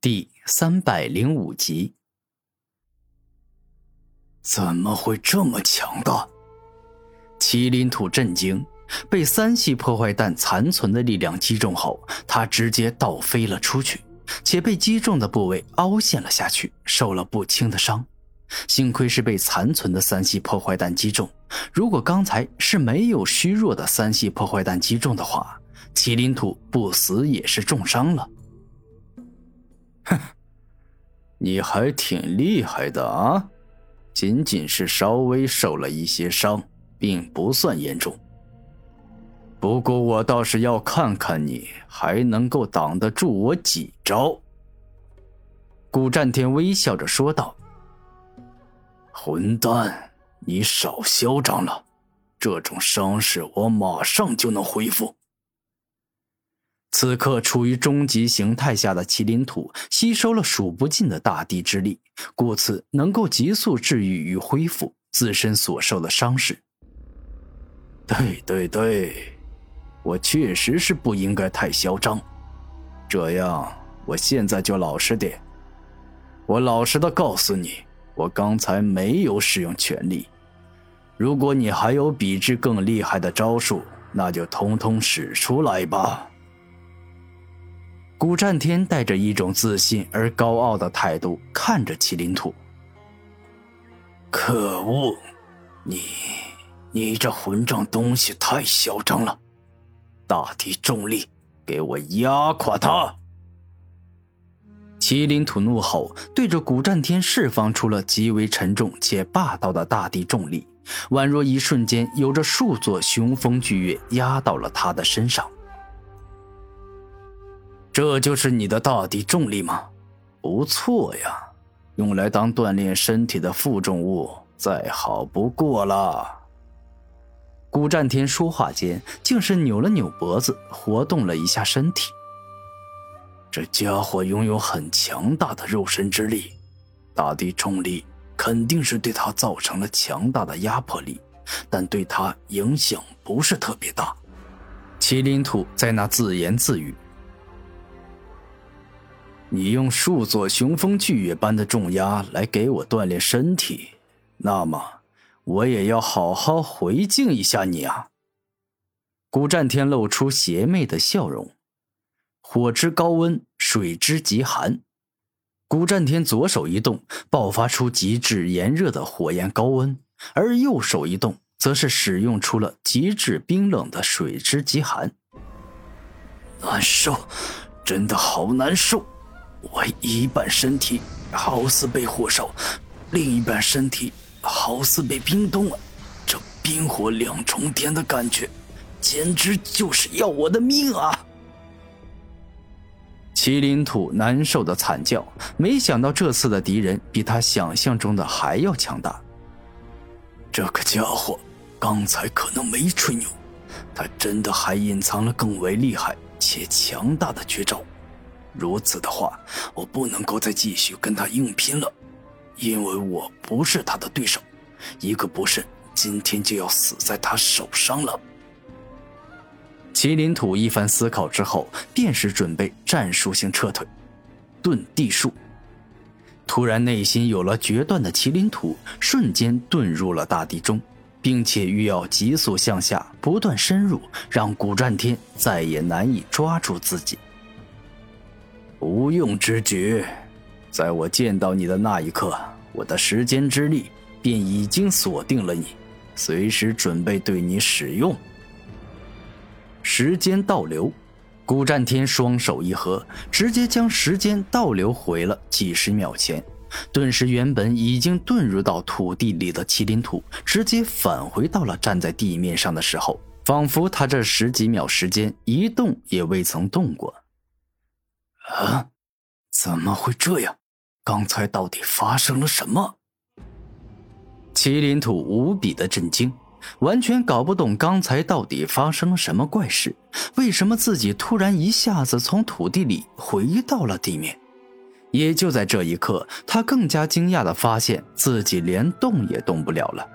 第三百零五集。怎么会这么强大？麒麟土震惊，被三系破坏弹残存的力量击中后，他直接倒飞了出去，且被击中的部位凹陷了下去，受了不轻的伤。幸亏是被残存的三系破坏弹击中，如果刚才是没有虚弱的三系破坏弹击中的话，麒麟土不死也是重伤了。哼，你还挺厉害的啊！仅仅是稍微受了一些伤，并不算严重。不过我倒是要看看你还能够挡得住我几招。”古战天微笑着说道。混蛋，你少嚣张了！这种伤势我马上就能恢复。此刻处于终极形态下的麒麟土吸收了数不尽的大地之力，故此能够急速治愈与恢复自身所受的伤势。对对对，我确实是不应该太嚣张。这样，我现在就老实点。我老实的告诉你。我刚才没有使用全力，如果你还有比之更厉害的招数，那就通通使出来吧。古战天带着一种自信而高傲的态度看着麒麟土。可恶，你，你这混账东西太嚣张了！大地重力，给我压垮他！麒麟土怒吼，对着古战天释放出了极为沉重且霸道的大地重力，宛若一瞬间有着数座雄风巨岳压到了他的身上。这就是你的大地重力吗？不错呀，用来当锻炼身体的负重物再好不过了。古战天说话间，竟是扭了扭脖子，活动了一下身体。这家伙拥有很强大的肉身之力，大地重力肯定是对他造成了强大的压迫力，但对他影响不是特别大。麒麟土在那自言自语：“你用数座雄风巨岳般的重压来给我锻炼身体，那么我也要好好回敬一下你啊！”古战天露出邪魅的笑容。火之高温，水之极寒。古战天左手一动，爆发出极致炎热的火焰高温，而右手一动，则是使用出了极致冰冷的水之极寒。难受，真的好难受！我一半身体好似被火烧，另一半身体好似被冰冻了。这冰火两重天的感觉，简直就是要我的命啊！麒麟土难受的惨叫，没想到这次的敌人比他想象中的还要强大。这个家伙刚才可能没吹牛，他真的还隐藏了更为厉害且强大的绝招。如此的话，我不能够再继续跟他硬拼了，因为我不是他的对手，一个不慎，今天就要死在他手上了。麒麟土一番思考之后，便是准备战术性撤退，遁地术。突然，内心有了决断的麒麟土瞬间遁入了大地中，并且欲要急速向下，不断深入，让古战天再也难以抓住自己。无用之举，在我见到你的那一刻，我的时间之力便已经锁定了你，随时准备对你使用。时间倒流，古战天双手一合，直接将时间倒流回了几十秒前。顿时，原本已经遁入到土地里的麒麟土，直接返回到了站在地面上的时候，仿佛他这十几秒时间一动也未曾动过。啊，怎么会这样？刚才到底发生了什么？麒麟土无比的震惊。完全搞不懂刚才到底发生了什么怪事，为什么自己突然一下子从土地里回到了地面？也就在这一刻，他更加惊讶地发现自己连动也动不了了，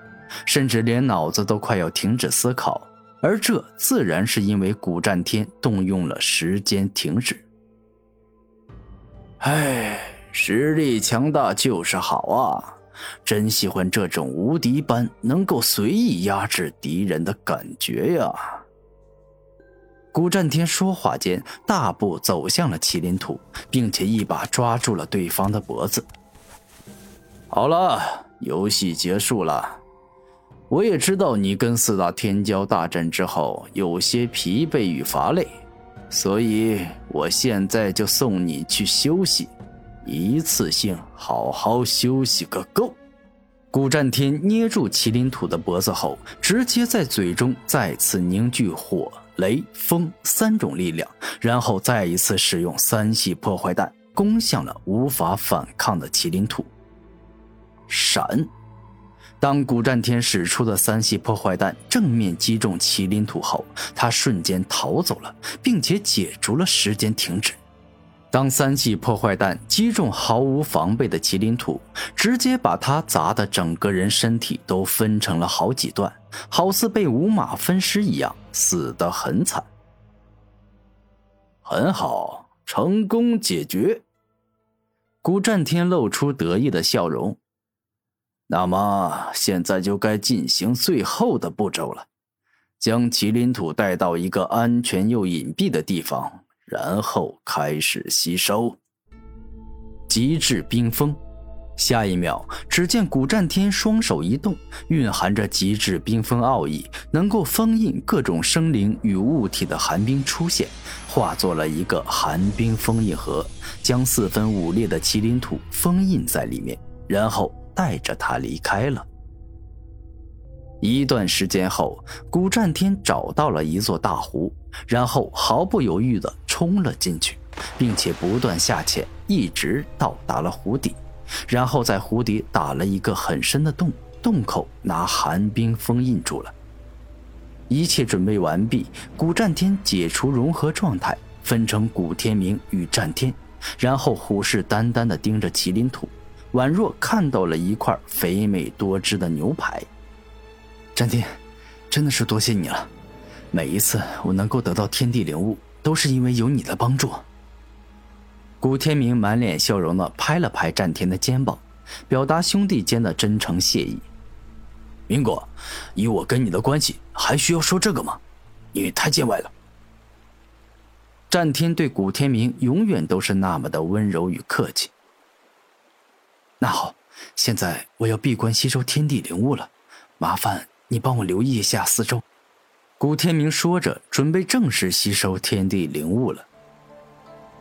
甚至连脑子都快要停止思考。而这自然是因为古战天动用了时间停止。唉，实力强大就是好啊！真喜欢这种无敌般能够随意压制敌人的感觉呀！古战天说话间，大步走向了麒麟土，并且一把抓住了对方的脖子。好了，游戏结束了。我也知道你跟四大天骄大战之后有些疲惫与乏累，所以我现在就送你去休息，一次性好好休息个够。古战天捏住麒麟土的脖子后，直接在嘴中再次凝聚火、雷、风三种力量，然后再一次使用三系破坏弹攻向了无法反抗的麒麟土。闪！当古战天使出的三系破坏弹正面击中麒麟土后，他瞬间逃走了，并且解除了时间停止。当三系破坏弹击中毫无防备的麒麟土，直接把他砸的整个人身体都分成了好几段，好似被五马分尸一样，死得很惨。很好，成功解决。古战天露出得意的笑容。那么现在就该进行最后的步骤了，将麒麟土带到一个安全又隐蔽的地方，然后开始吸收。极致冰封。下一秒，只见古战天双手一动，蕴含着极致冰封奥义，能够封印各种生灵与物体的寒冰出现，化作了一个寒冰封印盒，将四分五裂的麒麟土封印在里面，然后。带着他离开了。一段时间后，古战天找到了一座大湖，然后毫不犹豫地冲了进去，并且不断下潜，一直到达了湖底，然后在湖底打了一个很深的洞，洞口拿寒冰封印住了。一切准备完毕，古战天解除融合状态，分成古天明与战天，然后虎视眈眈地盯着麒麟土。宛若看到了一块肥美多汁的牛排。战天，真的是多谢你了！每一次我能够得到天地灵物，都是因为有你的帮助。古天明满脸笑容的拍了拍战天的肩膀，表达兄弟间的真诚谢意。明哥，以我跟你的关系，还需要说这个吗？你太见外了。战天对古天明永远都是那么的温柔与客气。那好，现在我要闭关吸收天地灵物了，麻烦你帮我留意一下四周。古天明说着，准备正式吸收天地灵物了。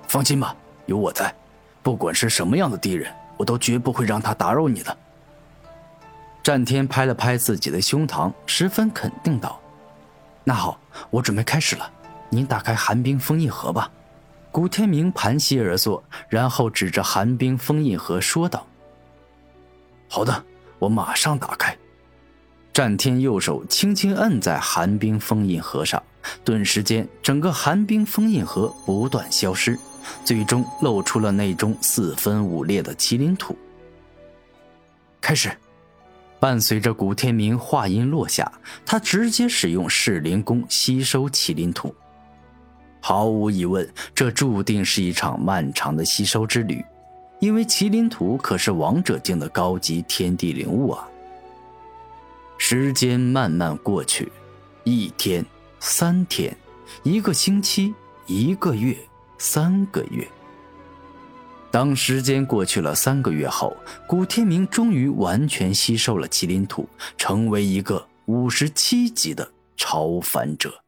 放心吧，有我在，不管是什么样的敌人，我都绝不会让他打扰你的。战天拍了拍自己的胸膛，十分肯定道：“那好，我准备开始了，你打开寒冰封印盒吧。”古天明盘膝而坐，然后指着寒冰封印盒说道。好的，我马上打开。战天右手轻轻摁在寒冰封印盒上，顿时间，整个寒冰封印盒不断消失，最终露出了那中四分五裂的麒麟土。开始，伴随着古天明话音落下，他直接使用噬灵功吸收麒麟土。毫无疑问，这注定是一场漫长的吸收之旅。因为麒麟图可是王者境的高级天地灵物啊！时间慢慢过去，一天、三天、一个星期、一个月、三个月。当时间过去了三个月后，古天明终于完全吸收了麒麟土，成为一个五十七级的超凡者。